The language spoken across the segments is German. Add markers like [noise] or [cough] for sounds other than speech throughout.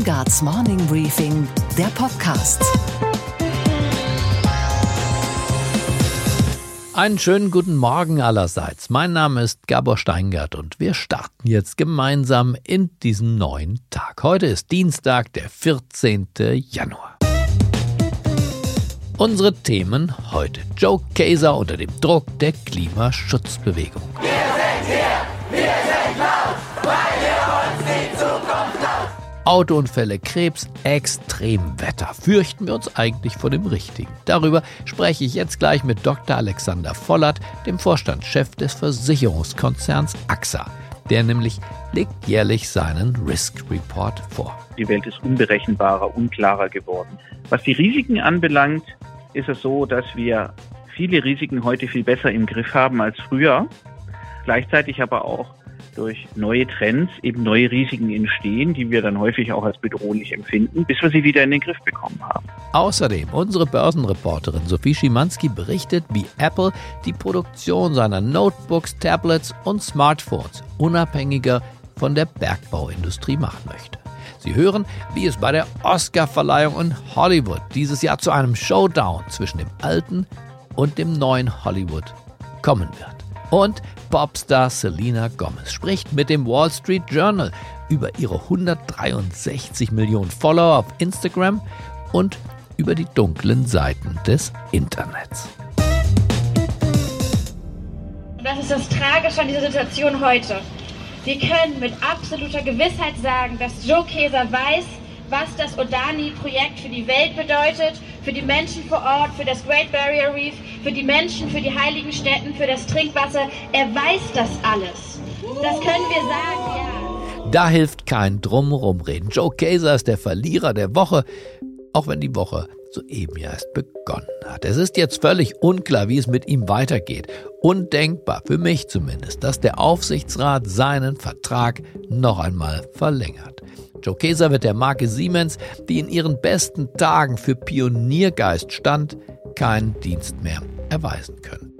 Steingarts Morning Briefing, der Podcast. Einen schönen guten Morgen allerseits. Mein Name ist Gabor Steingart und wir starten jetzt gemeinsam in diesen neuen Tag. Heute ist Dienstag, der 14. Januar. Unsere Themen heute. Joe Kaeser unter dem Druck der Klimaschutzbewegung. Wir sind hier, wir sind Autounfälle, Krebs, Extremwetter. Fürchten wir uns eigentlich vor dem Richtigen? Darüber spreche ich jetzt gleich mit Dr. Alexander Vollert, dem Vorstandschef des Versicherungskonzerns AXA. Der nämlich legt jährlich seinen Risk Report vor. Die Welt ist unberechenbarer, unklarer geworden. Was die Risiken anbelangt, ist es so, dass wir viele Risiken heute viel besser im Griff haben als früher. Gleichzeitig aber auch durch neue Trends eben neue Risiken entstehen, die wir dann häufig auch als bedrohlich empfinden, bis wir sie wieder in den Griff bekommen haben. Außerdem unsere Börsenreporterin Sophie Schimanski berichtet, wie Apple die Produktion seiner Notebooks, Tablets und Smartphones unabhängiger von der Bergbauindustrie machen möchte. Sie hören, wie es bei der Oscarverleihung in Hollywood dieses Jahr zu einem Showdown zwischen dem alten und dem neuen Hollywood kommen wird. Und Popstar Selena Gomez spricht mit dem Wall Street Journal über ihre 163 Millionen Follower auf Instagram und über die dunklen Seiten des Internets. Das ist das Tragische an dieser Situation heute. Wir können mit absoluter Gewissheit sagen, dass Joe Keser weiß, was das Odani-Projekt für die Welt bedeutet, für die Menschen vor Ort, für das Great Barrier Reef, für die Menschen, für die heiligen Städten, für das Trinkwasser. Er weiß das alles. Das können wir sagen, ja. Da hilft kein Drumrumreden. Joe Kaeser ist der Verlierer der Woche, auch wenn die Woche soeben erst begonnen hat. Es ist jetzt völlig unklar, wie es mit ihm weitergeht. Undenkbar, für mich zumindest, dass der Aufsichtsrat seinen Vertrag noch einmal verlängert. Joe Keser wird der Marke Siemens, die in ihren besten Tagen für Pioniergeist stand, keinen Dienst mehr erweisen können.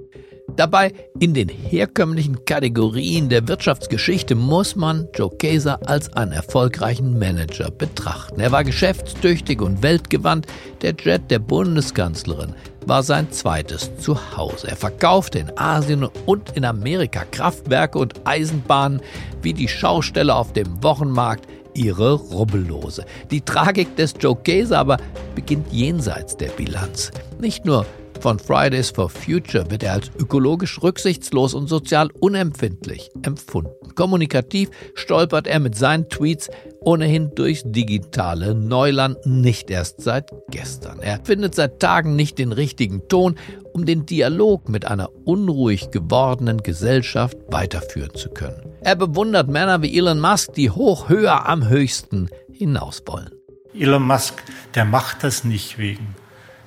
Dabei in den herkömmlichen Kategorien der Wirtschaftsgeschichte muss man Joe Kaeser als einen erfolgreichen Manager betrachten. Er war geschäftstüchtig und weltgewandt. Der Jet der Bundeskanzlerin war sein zweites Zuhause. Er verkaufte in Asien und in Amerika Kraftwerke und Eisenbahnen wie die Schausteller auf dem Wochenmarkt ihre Rubbellose. Die Tragik des Joe Kaeser aber beginnt jenseits der Bilanz. Nicht nur von Fridays for Future wird er als ökologisch rücksichtslos und sozial unempfindlich empfunden. Kommunikativ stolpert er mit seinen Tweets ohnehin durchs digitale Neuland nicht erst seit gestern. Er findet seit Tagen nicht den richtigen Ton, um den Dialog mit einer unruhig gewordenen Gesellschaft weiterführen zu können. Er bewundert Männer wie Elon Musk, die hoch höher am höchsten hinaus wollen. Elon Musk, der macht das nicht wegen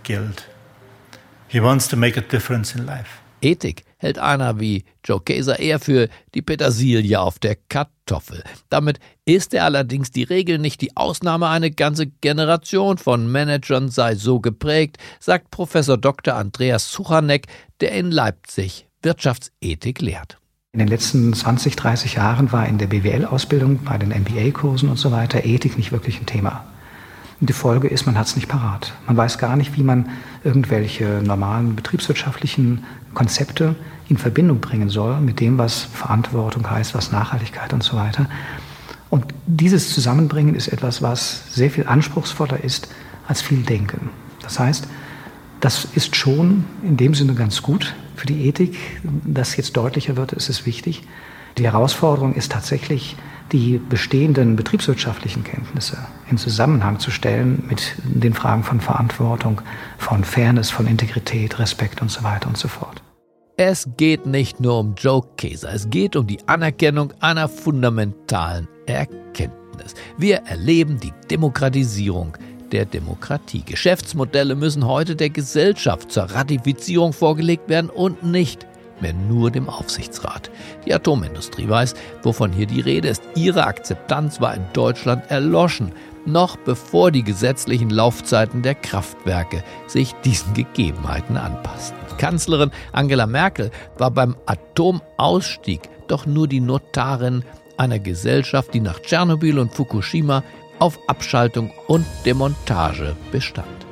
Geld. He wants to make a difference in life. Ethik hält einer wie Joe Kaeser eher für die Petersilie auf der Kartoffel. Damit ist er allerdings die Regel nicht die Ausnahme. Eine ganze Generation von Managern sei so geprägt, sagt Professor Dr. Andreas Suchanek, der in Leipzig Wirtschaftsethik lehrt. In den letzten 20, 30 Jahren war in der BWL-Ausbildung, bei den MBA-Kursen und so weiter Ethik nicht wirklich ein Thema. Und die Folge ist, man hat es nicht parat. Man weiß gar nicht, wie man irgendwelche normalen betriebswirtschaftlichen Konzepte in Verbindung bringen soll mit dem, was Verantwortung heißt, was Nachhaltigkeit und so weiter. Und dieses Zusammenbringen ist etwas, was sehr viel anspruchsvoller ist als viel Denken. Das heißt, das ist schon in dem Sinne ganz gut für die Ethik. Dass jetzt deutlicher wird, ist es wichtig. Die Herausforderung ist tatsächlich, die bestehenden betriebswirtschaftlichen Kenntnisse in Zusammenhang zu stellen mit den Fragen von Verantwortung, von Fairness, von Integrität, Respekt und so weiter und so fort. Es geht nicht nur um Joe Kaeser, es geht um die Anerkennung einer fundamentalen Erkenntnis. Wir erleben die Demokratisierung der Demokratie. Geschäftsmodelle müssen heute der Gesellschaft zur Ratifizierung vorgelegt werden und nicht mehr nur dem Aufsichtsrat. Die Atomindustrie weiß, wovon hier die Rede ist. Ihre Akzeptanz war in Deutschland erloschen, noch bevor die gesetzlichen Laufzeiten der Kraftwerke sich diesen Gegebenheiten anpassten. Kanzlerin Angela Merkel war beim Atomausstieg doch nur die Notarin einer Gesellschaft, die nach Tschernobyl und Fukushima auf Abschaltung und Demontage bestand.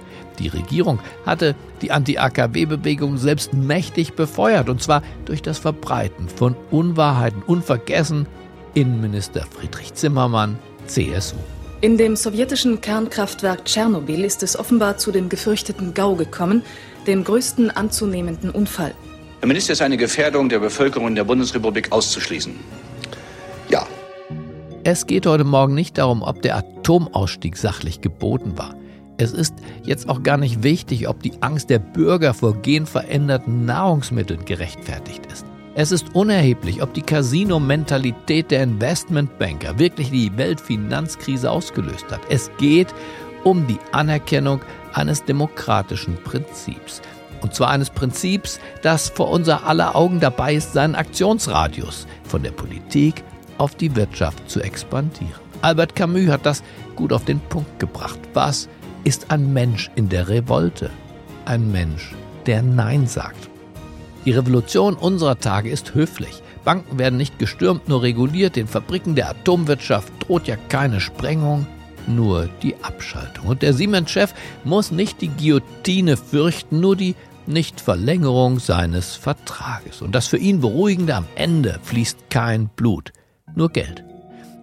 Die Regierung hatte die Anti-AKW-Bewegung selbst mächtig befeuert, und zwar durch das Verbreiten von Unwahrheiten. Unvergessen Innenminister Friedrich Zimmermann, CSU. In dem sowjetischen Kernkraftwerk Tschernobyl ist es offenbar zu dem gefürchteten GAU gekommen, dem größten anzunehmenden Unfall. Herr Minister, ist eine Gefährdung der Bevölkerung der Bundesrepublik auszuschließen? Ja. Es geht heute Morgen nicht darum, ob der Atomausstieg sachlich geboten war. Es ist jetzt auch gar nicht wichtig, ob die Angst der Bürger vor genveränderten Nahrungsmitteln gerechtfertigt ist. Es ist unerheblich, ob die Casino-Mentalität der Investmentbanker wirklich die Weltfinanzkrise ausgelöst hat. Es geht um die Anerkennung eines demokratischen Prinzips. Und zwar eines Prinzips, das vor unser aller Augen dabei ist, seinen Aktionsradius von der Politik auf die Wirtschaft zu expandieren. Albert Camus hat das gut auf den Punkt gebracht. Was ist ein Mensch in der Revolte? Ein Mensch, der Nein sagt. Die Revolution unserer Tage ist höflich. Banken werden nicht gestürmt, nur reguliert. Den Fabriken der Atomwirtschaft droht ja keine Sprengung, nur die Abschaltung. Und der Siemens-Chef muss nicht die Guillotine fürchten, nur die Nichtverlängerung seines Vertrages. Und das für ihn Beruhigende am Ende fließt kein Blut, nur Geld.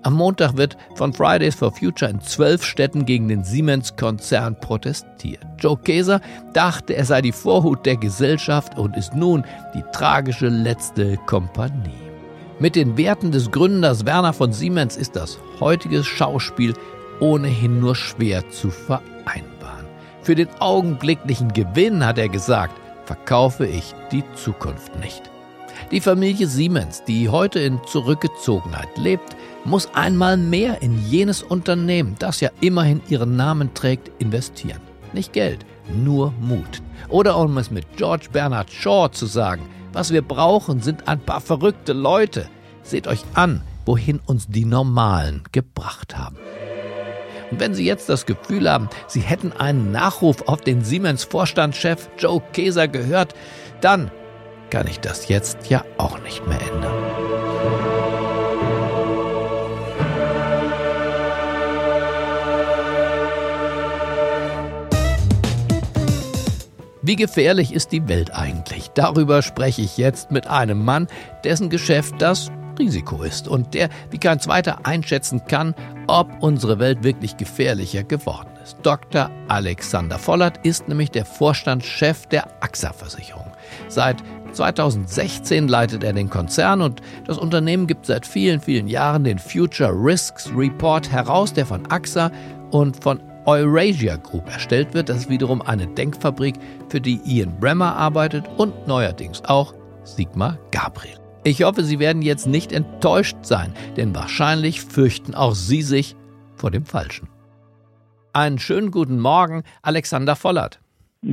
Am Montag wird von Fridays for Future in zwölf Städten gegen den Siemens-Konzern protestiert. Joe Keser dachte, er sei die Vorhut der Gesellschaft und ist nun die tragische letzte Kompanie. Mit den Werten des Gründers Werner von Siemens ist das heutige Schauspiel ohnehin nur schwer zu vereinbaren. Für den augenblicklichen Gewinn, hat er gesagt, verkaufe ich die Zukunft nicht. Die Familie Siemens, die heute in Zurückgezogenheit lebt, muss einmal mehr in jenes Unternehmen, das ja immerhin ihren Namen trägt, investieren. Nicht Geld, nur Mut. Oder um es mit George Bernard Shaw zu sagen, was wir brauchen, sind ein paar verrückte Leute. Seht euch an, wohin uns die Normalen gebracht haben. Und wenn Sie jetzt das Gefühl haben, Sie hätten einen Nachruf auf den Siemens-Vorstandschef Joe Keser gehört, dann kann ich das jetzt ja auch nicht mehr ändern. Wie gefährlich ist die Welt eigentlich? Darüber spreche ich jetzt mit einem Mann, dessen Geschäft das Risiko ist und der wie kein zweiter einschätzen kann, ob unsere Welt wirklich gefährlicher geworden ist. Dr. Alexander Vollert ist nämlich der Vorstandschef der AXA-Versicherung. Seit 2016 leitet er den Konzern und das Unternehmen gibt seit vielen, vielen Jahren den Future Risks Report heraus, der von AXA und von Eurasia Group erstellt wird. Das ist wiederum eine Denkfabrik, für die Ian Bremmer arbeitet und neuerdings auch Sigmar Gabriel. Ich hoffe, Sie werden jetzt nicht enttäuscht sein, denn wahrscheinlich fürchten auch Sie sich vor dem Falschen. Einen schönen guten Morgen, Alexander Vollert.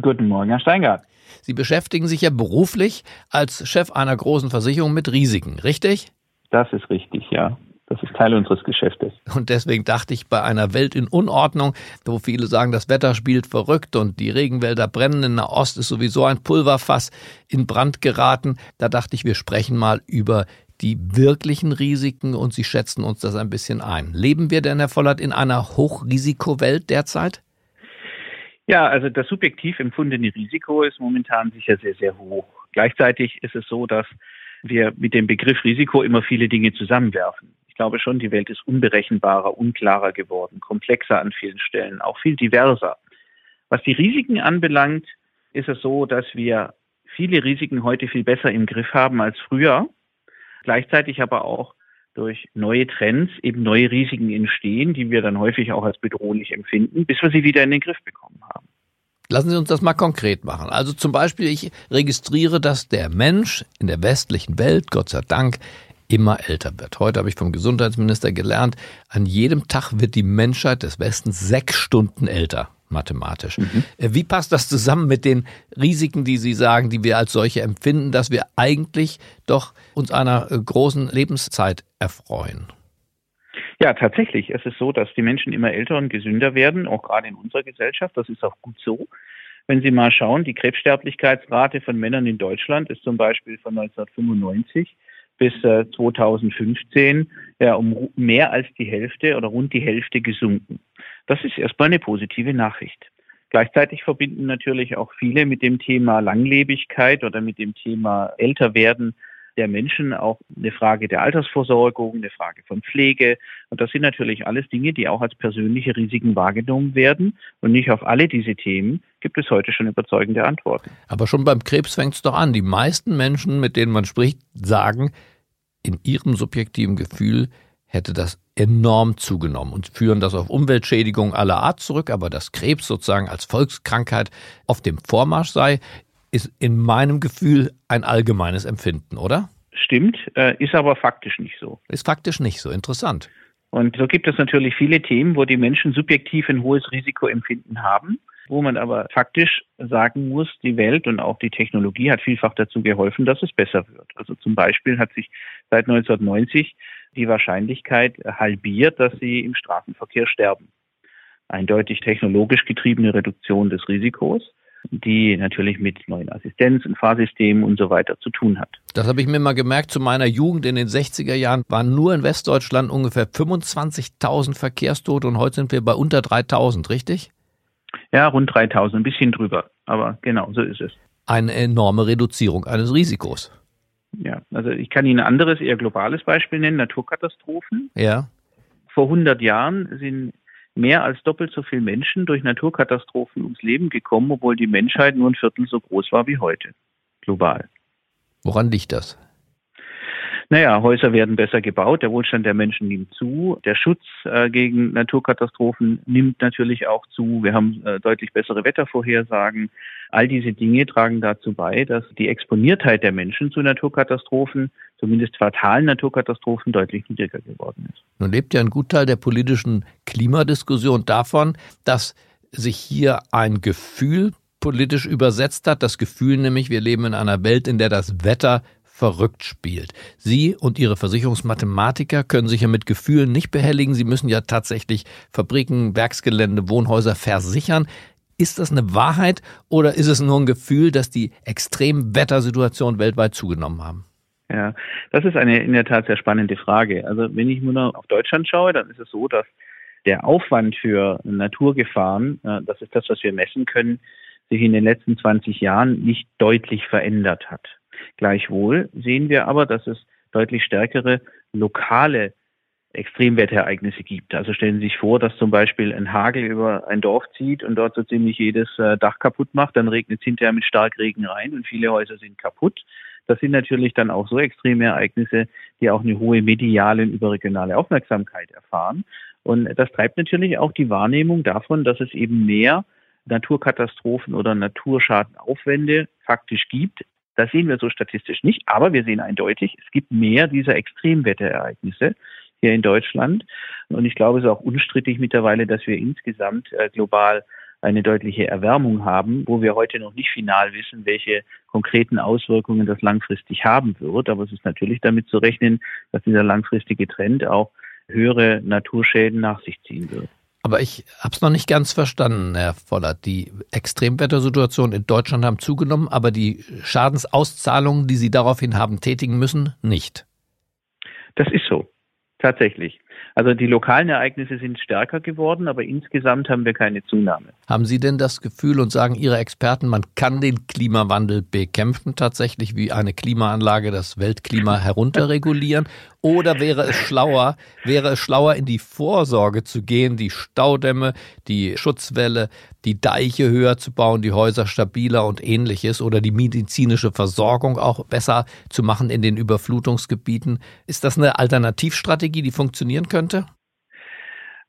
Guten Morgen, Herr Steingart. Sie beschäftigen sich ja beruflich als Chef einer großen Versicherung mit Risiken, richtig? Das ist richtig, ja. Das ist Teil unseres Geschäftes. Und deswegen dachte ich, bei einer Welt in Unordnung, wo viele sagen, das Wetter spielt verrückt und die Regenwälder brennen in der Ost, ist sowieso ein Pulverfass in Brand geraten. Da dachte ich, wir sprechen mal über die wirklichen Risiken und Sie schätzen uns das ein bisschen ein. Leben wir denn, Herr Vollert, in einer Hochrisikowelt derzeit? Ja, also das subjektiv empfundene Risiko ist momentan sicher sehr, sehr hoch. Gleichzeitig ist es so, dass wir mit dem Begriff Risiko immer viele Dinge zusammenwerfen. Ich glaube schon, die Welt ist unberechenbarer, unklarer geworden, komplexer an vielen Stellen, auch viel diverser. Was die Risiken anbelangt, ist es so, dass wir viele Risiken heute viel besser im Griff haben als früher. Gleichzeitig aber auch durch neue Trends eben neue Risiken entstehen, die wir dann häufig auch als bedrohlich empfinden, bis wir sie wieder in den Griff bekommen haben. Lassen Sie uns das mal konkret machen. Also zum Beispiel, ich registriere, dass der Mensch in der westlichen Welt, Gott sei Dank, immer älter wird. Heute habe ich vom Gesundheitsminister gelernt, an jedem Tag wird die Menschheit des Westens sechs Stunden älter, mathematisch. Mhm. Äh, wie passt das zusammen mit den Risiken, die Sie sagen, die wir als solche empfinden, dass wir eigentlich doch uns einer äh, großen Lebenszeit erfreuen? Ja, tatsächlich. Es ist so, dass die Menschen immer älter und gesünder werden, auch gerade in unserer Gesellschaft. Das ist auch gut so. Wenn Sie mal schauen, die Krebssterblichkeitsrate von Männern in Deutschland ist zum Beispiel von 1995 bis 2015 äh, ja, um mehr als die Hälfte oder rund die Hälfte gesunken. Das ist erstmal eine positive Nachricht. Gleichzeitig verbinden natürlich auch viele mit dem Thema Langlebigkeit oder mit dem Thema Älterwerden der Menschen auch eine Frage der Altersversorgung, eine Frage von Pflege. Und das sind natürlich alles Dinge, die auch als persönliche Risiken wahrgenommen werden. Und nicht auf alle diese Themen gibt es heute schon überzeugende Antworten. Aber schon beim Krebs fängt es doch an. Die meisten Menschen, mit denen man spricht, sagen, in ihrem subjektiven Gefühl hätte das enorm zugenommen und führen das auf Umweltschädigungen aller Art zurück, aber dass Krebs sozusagen als Volkskrankheit auf dem Vormarsch sei, ist in meinem Gefühl ein allgemeines Empfinden, oder? Stimmt, äh, ist aber faktisch nicht so. Ist faktisch nicht so. Interessant. Und so gibt es natürlich viele Themen, wo die Menschen subjektiv ein hohes Risikoempfinden haben, wo man aber faktisch sagen muss, die Welt und auch die Technologie hat vielfach dazu geholfen, dass es besser wird. Also zum Beispiel hat sich seit 1990 die Wahrscheinlichkeit halbiert, dass sie im Straßenverkehr sterben. Eindeutig technologisch getriebene Reduktion des Risikos die natürlich mit neuen Assistenz- und Fahrsystemen und so weiter zu tun hat. Das habe ich mir mal gemerkt. Zu meiner Jugend in den 60er Jahren waren nur in Westdeutschland ungefähr 25.000 Verkehrstote und heute sind wir bei unter 3.000, richtig? Ja, rund 3.000, ein bisschen drüber. Aber genau, so ist es. Eine enorme Reduzierung eines Risikos. Ja, also ich kann Ihnen ein anderes, eher globales Beispiel nennen, Naturkatastrophen. Ja. Vor 100 Jahren sind mehr als doppelt so viele Menschen durch Naturkatastrophen ums Leben gekommen, obwohl die Menschheit nur ein Viertel so groß war wie heute, global. Woran liegt das? Naja, Häuser werden besser gebaut, der Wohlstand der Menschen nimmt zu, der Schutz äh, gegen Naturkatastrophen nimmt natürlich auch zu, wir haben äh, deutlich bessere Wettervorhersagen. All diese Dinge tragen dazu bei, dass die Exponiertheit der Menschen zu Naturkatastrophen, zumindest fatalen Naturkatastrophen, deutlich niedriger geworden ist. Nun lebt ja ein Gutteil der politischen Klimadiskussion davon, dass sich hier ein Gefühl politisch übersetzt hat. Das Gefühl nämlich, wir leben in einer Welt, in der das Wetter verrückt spielt. Sie und Ihre Versicherungsmathematiker können sich ja mit Gefühlen nicht behelligen. Sie müssen ja tatsächlich Fabriken, Werksgelände, Wohnhäuser versichern. Ist das eine Wahrheit oder ist es nur ein Gefühl, dass die Extremwettersituationen weltweit zugenommen haben? Ja, das ist eine in der Tat sehr spannende Frage. Also wenn ich nur noch auf Deutschland schaue, dann ist es so, dass der Aufwand für Naturgefahren, äh, das ist das, was wir messen können, sich in den letzten 20 Jahren nicht deutlich verändert hat. Gleichwohl sehen wir aber, dass es deutlich stärkere lokale Extremwetterereignisse gibt. Also stellen Sie sich vor, dass zum Beispiel ein Hagel über ein Dorf zieht und dort so ziemlich jedes äh, Dach kaputt macht, dann regnet es hinterher mit Starkregen rein und viele Häuser sind kaputt. Das sind natürlich dann auch so extreme Ereignisse, die auch eine hohe mediale und überregionale Aufmerksamkeit erfahren. Und das treibt natürlich auch die Wahrnehmung davon, dass es eben mehr Naturkatastrophen oder Naturschadenaufwände faktisch gibt, das sehen wir so statistisch nicht, aber wir sehen eindeutig, es gibt mehr dieser Extremwetterereignisse hier in Deutschland. Und ich glaube, es ist auch unstrittig mittlerweile, dass wir insgesamt äh, global eine deutliche Erwärmung haben, wo wir heute noch nicht final wissen, welche konkreten Auswirkungen das langfristig haben wird. Aber es ist natürlich damit zu rechnen, dass dieser langfristige Trend auch höhere Naturschäden nach sich ziehen wird. Aber ich habe es noch nicht ganz verstanden, Herr Vollert. Die Extremwettersituationen in Deutschland haben zugenommen, aber die Schadensauszahlungen, die Sie daraufhin haben tätigen müssen, nicht. Das ist so, tatsächlich. Also die lokalen Ereignisse sind stärker geworden, aber insgesamt haben wir keine Zunahme. Haben Sie denn das Gefühl und sagen Ihre Experten, man kann den Klimawandel bekämpfen tatsächlich wie eine Klimaanlage das Weltklima [laughs] herunterregulieren? Oder wäre es schlauer, wäre es schlauer in die Vorsorge zu gehen, die Staudämme, die Schutzwelle, die Deiche höher zu bauen, die Häuser stabiler und ähnliches oder die medizinische Versorgung auch besser zu machen in den Überflutungsgebieten? Ist das eine Alternativstrategie, die funktionieren könnte?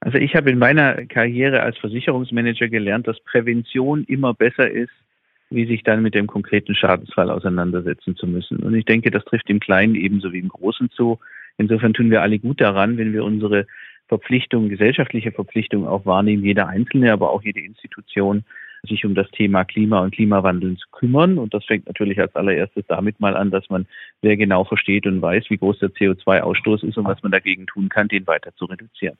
Also ich habe in meiner Karriere als Versicherungsmanager gelernt, dass Prävention immer besser ist, wie sich dann mit dem konkreten Schadensfall auseinandersetzen zu müssen. Und ich denke, das trifft im Kleinen ebenso wie im Großen zu. Insofern tun wir alle gut daran, wenn wir unsere Verpflichtung, gesellschaftliche Verpflichtung auch wahrnehmen, jeder Einzelne, aber auch jede Institution, sich um das Thema Klima und Klimawandel zu kümmern. Und das fängt natürlich als allererstes damit mal an, dass man sehr genau versteht und weiß, wie groß der CO2-Ausstoß ist und was man dagegen tun kann, den weiter zu reduzieren.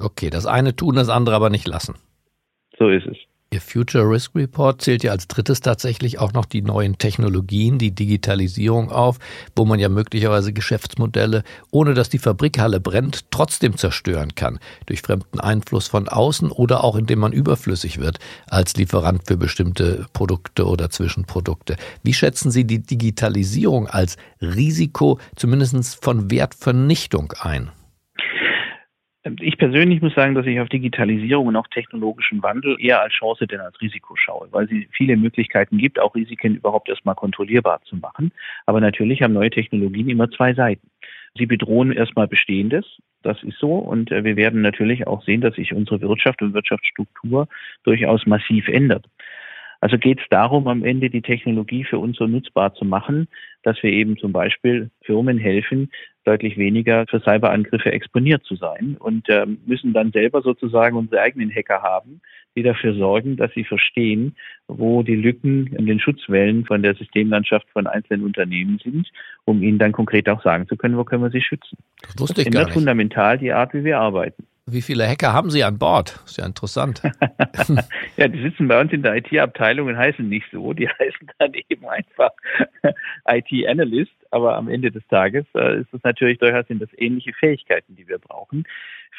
Okay, das eine tun, das andere aber nicht lassen. So ist es. Ihr Future Risk Report zählt ja als drittes tatsächlich auch noch die neuen Technologien, die Digitalisierung auf, wo man ja möglicherweise Geschäftsmodelle, ohne dass die Fabrikhalle brennt, trotzdem zerstören kann, durch fremden Einfluss von außen oder auch indem man überflüssig wird als Lieferant für bestimmte Produkte oder Zwischenprodukte. Wie schätzen Sie die Digitalisierung als Risiko zumindest von Wertvernichtung ein? Ich persönlich muss sagen, dass ich auf Digitalisierung und auch technologischen Wandel eher als Chance denn als Risiko schaue, weil sie viele Möglichkeiten gibt, auch Risiken überhaupt erstmal kontrollierbar zu machen. Aber natürlich haben neue Technologien immer zwei Seiten. Sie bedrohen erstmal Bestehendes, das ist so. Und äh, wir werden natürlich auch sehen, dass sich unsere Wirtschaft und Wirtschaftsstruktur durchaus massiv ändert. Also geht es darum, am Ende die Technologie für uns so nutzbar zu machen, dass wir eben zum Beispiel Firmen helfen, deutlich weniger für Cyberangriffe exponiert zu sein und äh, müssen dann selber sozusagen unsere eigenen Hacker haben, die dafür sorgen, dass sie verstehen, wo die Lücken in den Schutzwellen von der Systemlandschaft von einzelnen Unternehmen sind, um ihnen dann konkret auch sagen zu können, wo können wir sie schützen. Das wusste das ich gar nicht. fundamental die Art, wie wir arbeiten. Wie viele Hacker haben Sie an Bord? Ist ja interessant. [laughs] ja, die sitzen bei uns in der IT-Abteilung und heißen nicht so. Die [laughs] heißen dann eben einfach [laughs] IT-Analyst. Aber am Ende des Tages äh, ist es natürlich durchaus sind das ähnliche Fähigkeiten, die wir brauchen.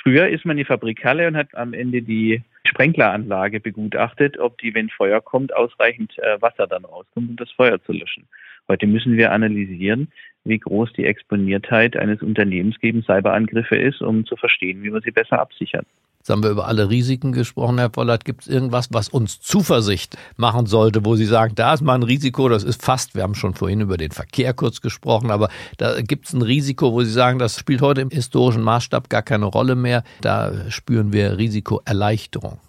Früher ist man in die Fabrikhalle und hat am Ende die Sprenkleranlage begutachtet, ob die, wenn Feuer kommt, ausreichend äh, Wasser dann rauskommt, um das Feuer zu löschen. Heute müssen wir analysieren, wie groß die Exponiertheit eines Unternehmens gegen Cyberangriffe ist, um zu verstehen, wie wir sie besser absichern. Jetzt haben wir über alle Risiken gesprochen, Herr Vollert. Gibt es irgendwas, was uns Zuversicht machen sollte, wo Sie sagen, da ist mal ein Risiko, das ist fast, wir haben schon vorhin über den Verkehr kurz gesprochen, aber da gibt es ein Risiko, wo Sie sagen, das spielt heute im historischen Maßstab gar keine Rolle mehr. Da spüren wir Risikoerleichterung.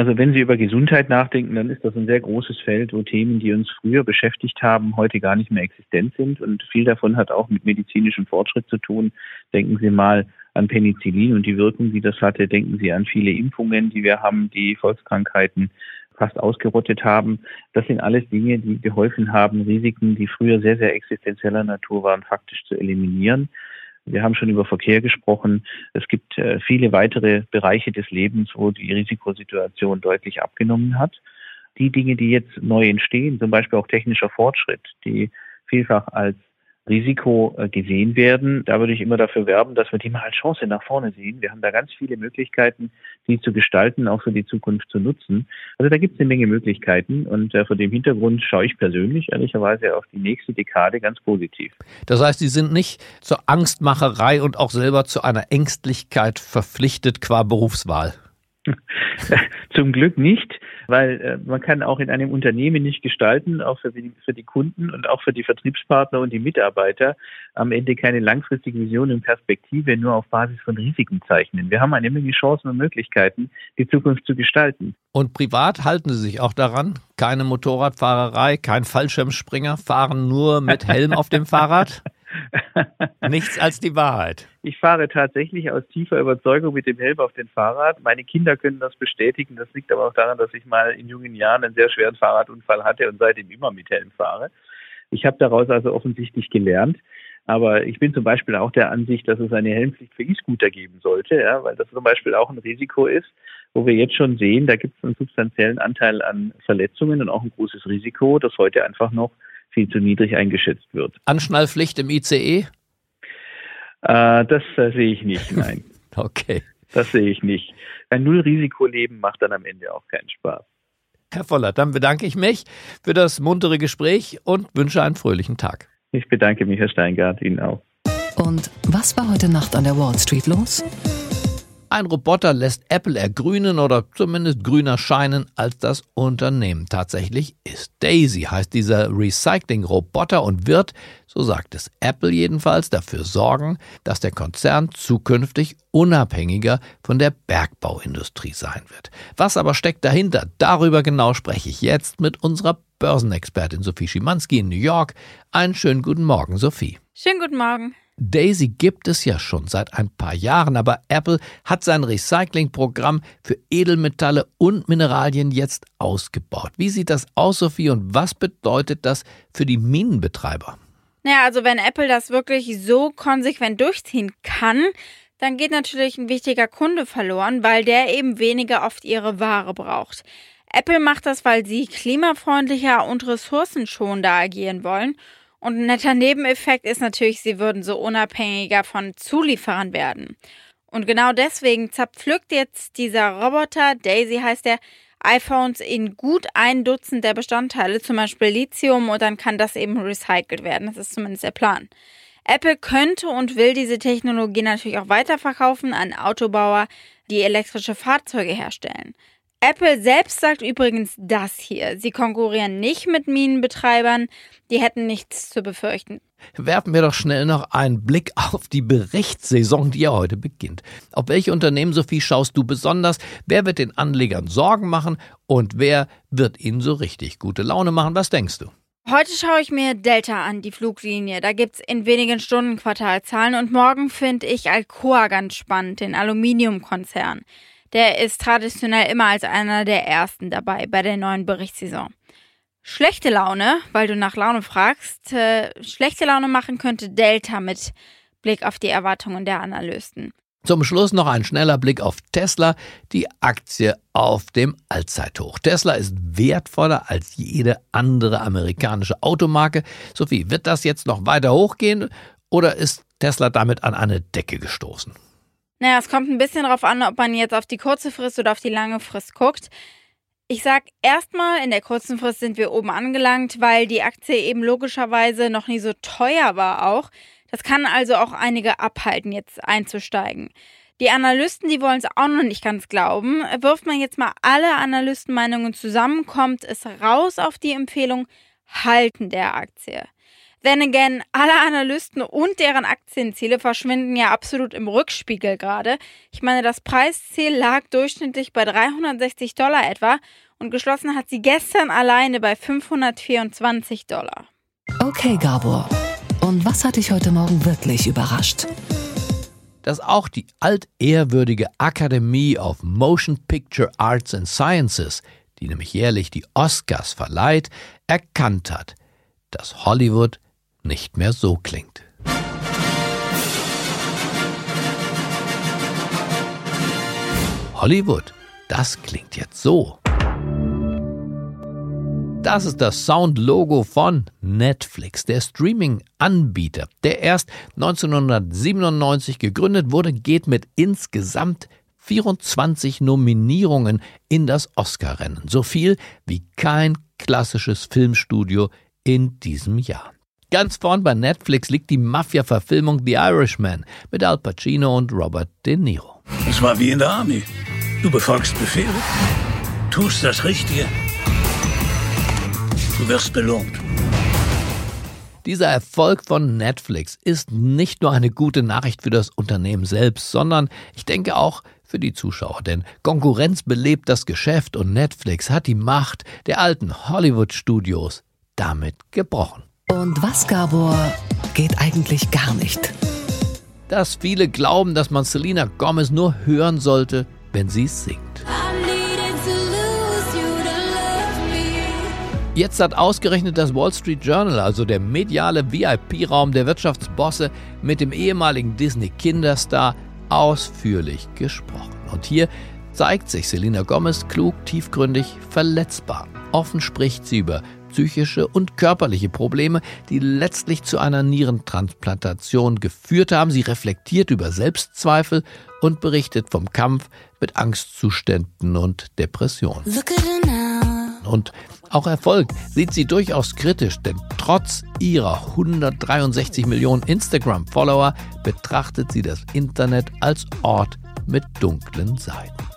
Also wenn Sie über Gesundheit nachdenken, dann ist das ein sehr großes Feld, wo Themen, die uns früher beschäftigt haben, heute gar nicht mehr existent sind. Und viel davon hat auch mit medizinischem Fortschritt zu tun. Denken Sie mal an Penicillin und die Wirkung, die das hatte. Denken Sie an viele Impfungen, die wir haben, die Volkskrankheiten fast ausgerottet haben. Das sind alles Dinge, die geholfen haben, Risiken, die früher sehr, sehr existenzieller Natur waren, faktisch zu eliminieren. Wir haben schon über Verkehr gesprochen. Es gibt äh, viele weitere Bereiche des Lebens, wo die Risikosituation deutlich abgenommen hat. Die Dinge, die jetzt neu entstehen, zum Beispiel auch technischer Fortschritt, die vielfach als Risiko äh, gesehen werden. Da würde ich immer dafür werben, dass wir die mal als Chance nach vorne sehen. Wir haben da ganz viele Möglichkeiten, die zu gestalten, auch für die Zukunft zu nutzen. Also da gibt es eine Menge Möglichkeiten und äh, vor dem Hintergrund schaue ich persönlich ehrlicherweise auf die nächste Dekade ganz positiv. Das heißt, Sie sind nicht zur Angstmacherei und auch selber zu einer Ängstlichkeit verpflichtet qua Berufswahl. [laughs] Zum Glück nicht, weil äh, man kann auch in einem Unternehmen nicht gestalten, auch für die, für die Kunden und auch für die Vertriebspartner und die Mitarbeiter, am Ende keine langfristige Vision und Perspektive nur auf Basis von Risiken zeichnen. Wir haben eine Menge Chancen und Möglichkeiten, die Zukunft zu gestalten. Und privat halten Sie sich auch daran? Keine Motorradfahrerei, kein Fallschirmspringer, fahren nur mit Helm auf dem Fahrrad? [laughs] [laughs] Nichts als die Wahrheit. Ich fahre tatsächlich aus tiefer Überzeugung mit dem Helm auf dem Fahrrad. Meine Kinder können das bestätigen. Das liegt aber auch daran, dass ich mal in jungen Jahren einen sehr schweren Fahrradunfall hatte und seitdem immer mit Helm fahre. Ich habe daraus also offensichtlich gelernt. Aber ich bin zum Beispiel auch der Ansicht, dass es eine Helmpflicht für E-Scooter geben sollte, ja, weil das zum Beispiel auch ein Risiko ist, wo wir jetzt schon sehen, da gibt es einen substanziellen Anteil an Verletzungen und auch ein großes Risiko, das heute einfach noch viel zu niedrig eingeschätzt wird. Anschnallpflicht im ICE? Äh, das äh, sehe ich nicht, nein. [laughs] okay. Das sehe ich nicht. Ein Nullrisikoleben macht dann am Ende auch keinen Spaß. Herr Voller, dann bedanke ich mich für das muntere Gespräch und wünsche einen fröhlichen Tag. Ich bedanke mich, Herr Steingart, Ihnen auch. Und was war heute Nacht an der Wall Street los? Ein Roboter lässt Apple ergrünen oder zumindest grüner scheinen, als das Unternehmen tatsächlich ist. Daisy heißt dieser Recycling-Roboter und wird, so sagt es Apple jedenfalls, dafür sorgen, dass der Konzern zukünftig unabhängiger von der Bergbauindustrie sein wird. Was aber steckt dahinter? Darüber genau spreche ich jetzt mit unserer Börsenexpertin Sophie Schimanski in New York. Einen schönen guten Morgen, Sophie. Schönen guten Morgen. Daisy gibt es ja schon seit ein paar Jahren, aber Apple hat sein Recyclingprogramm für Edelmetalle und Mineralien jetzt ausgebaut. Wie sieht das aus, Sophie, und was bedeutet das für die Minenbetreiber? Naja, also wenn Apple das wirklich so konsequent durchziehen kann, dann geht natürlich ein wichtiger Kunde verloren, weil der eben weniger oft ihre Ware braucht. Apple macht das, weil sie klimafreundlicher und ressourcenschonender agieren wollen. Und ein netter Nebeneffekt ist natürlich, sie würden so unabhängiger von Zulieferern werden. Und genau deswegen zerpflückt jetzt dieser Roboter, Daisy heißt der, iPhones in gut ein Dutzend der Bestandteile, zum Beispiel Lithium, und dann kann das eben recycelt werden. Das ist zumindest der Plan. Apple könnte und will diese Technologie natürlich auch weiterverkaufen an Autobauer, die elektrische Fahrzeuge herstellen. Apple selbst sagt übrigens das hier. Sie konkurrieren nicht mit Minenbetreibern, die hätten nichts zu befürchten. Werfen wir doch schnell noch einen Blick auf die Berichtssaison, die ja heute beginnt. Auf welche Unternehmen, Sophie, schaust du besonders? Wer wird den Anlegern Sorgen machen und wer wird ihnen so richtig gute Laune machen? Was denkst du? Heute schaue ich mir Delta an, die Fluglinie. Da gibt es in wenigen Stunden Quartalzahlen und morgen finde ich Alcoa ganz spannend, den Aluminiumkonzern der ist traditionell immer als einer der ersten dabei bei der neuen Berichtssaison. Schlechte Laune, weil du nach Laune fragst, äh, schlechte Laune machen könnte Delta mit Blick auf die Erwartungen der Analysten. Zum Schluss noch ein schneller Blick auf Tesla, die Aktie auf dem Allzeithoch. Tesla ist wertvoller als jede andere amerikanische Automarke. Sophie, wird das jetzt noch weiter hochgehen oder ist Tesla damit an eine Decke gestoßen? Naja, es kommt ein bisschen darauf an, ob man jetzt auf die kurze Frist oder auf die lange Frist guckt. Ich sag erstmal, in der kurzen Frist sind wir oben angelangt, weil die Aktie eben logischerweise noch nie so teuer war auch. Das kann also auch einige abhalten, jetzt einzusteigen. Die Analysten, die wollen es auch noch nicht ganz glauben. Wirft man jetzt mal alle Analystenmeinungen zusammen, kommt es raus auf die Empfehlung Halten der Aktie. Then again, alle Analysten und deren Aktienziele verschwinden ja absolut im Rückspiegel gerade. Ich meine, das Preisziel lag durchschnittlich bei 360 Dollar etwa und geschlossen hat sie gestern alleine bei 524 Dollar. Okay, Gabor. Und was hat dich heute Morgen wirklich überrascht? Dass auch die altehrwürdige Akademie of Motion Picture Arts and Sciences, die nämlich jährlich die Oscars verleiht, erkannt hat, dass Hollywood nicht mehr so klingt. Hollywood, das klingt jetzt so. Das ist das Soundlogo von Netflix, der Streaming-Anbieter, der erst 1997 gegründet wurde, geht mit insgesamt 24 Nominierungen in das Oscar-Rennen. So viel wie kein klassisches Filmstudio in diesem Jahr. Ganz vorn bei Netflix liegt die Mafia-Verfilmung The Irishman mit Al Pacino und Robert De Niro. Es war wie in der Army. Du befolgst Befehle, tust das Richtige. Du wirst belohnt. Dieser Erfolg von Netflix ist nicht nur eine gute Nachricht für das Unternehmen selbst, sondern ich denke auch für die Zuschauer, denn Konkurrenz belebt das Geschäft und Netflix hat die Macht der alten Hollywood-Studios damit gebrochen. Und was, Gabor, geht eigentlich gar nicht? Dass viele glauben, dass man Selena Gomez nur hören sollte, wenn sie singt. Jetzt hat ausgerechnet das Wall Street Journal, also der mediale VIP-Raum der Wirtschaftsbosse, mit dem ehemaligen Disney-Kinderstar ausführlich gesprochen. Und hier zeigt sich Selena Gomez klug, tiefgründig, verletzbar. Offen spricht sie über psychische und körperliche Probleme, die letztlich zu einer Nierentransplantation geführt haben. Sie reflektiert über Selbstzweifel und berichtet vom Kampf mit Angstzuständen und Depressionen. Und auch Erfolg sieht sie durchaus kritisch, denn trotz ihrer 163 Millionen Instagram-Follower betrachtet sie das Internet als Ort mit dunklen Seiten.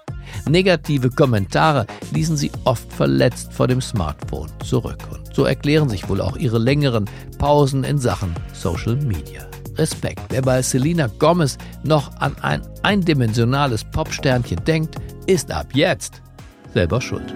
Negative Kommentare ließen sie oft verletzt vor dem Smartphone zurück. Und so erklären sich wohl auch ihre längeren Pausen in Sachen Social Media. Respekt. Wer bei Selena Gomez noch an ein eindimensionales Popsternchen denkt, ist ab jetzt selber schuld.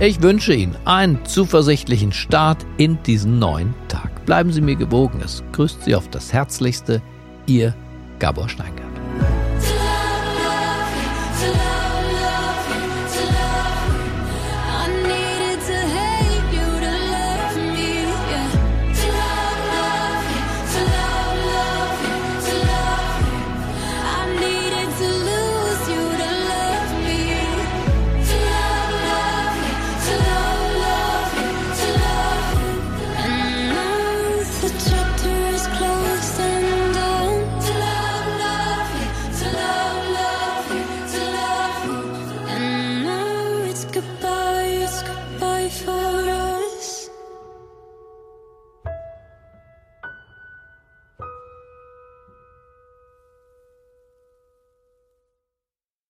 Ich wünsche Ihnen einen zuversichtlichen Start in diesen neuen Tag. Bleiben Sie mir gewogen. Es grüßt Sie auf das Herzlichste. Ihr Gabor Steingart.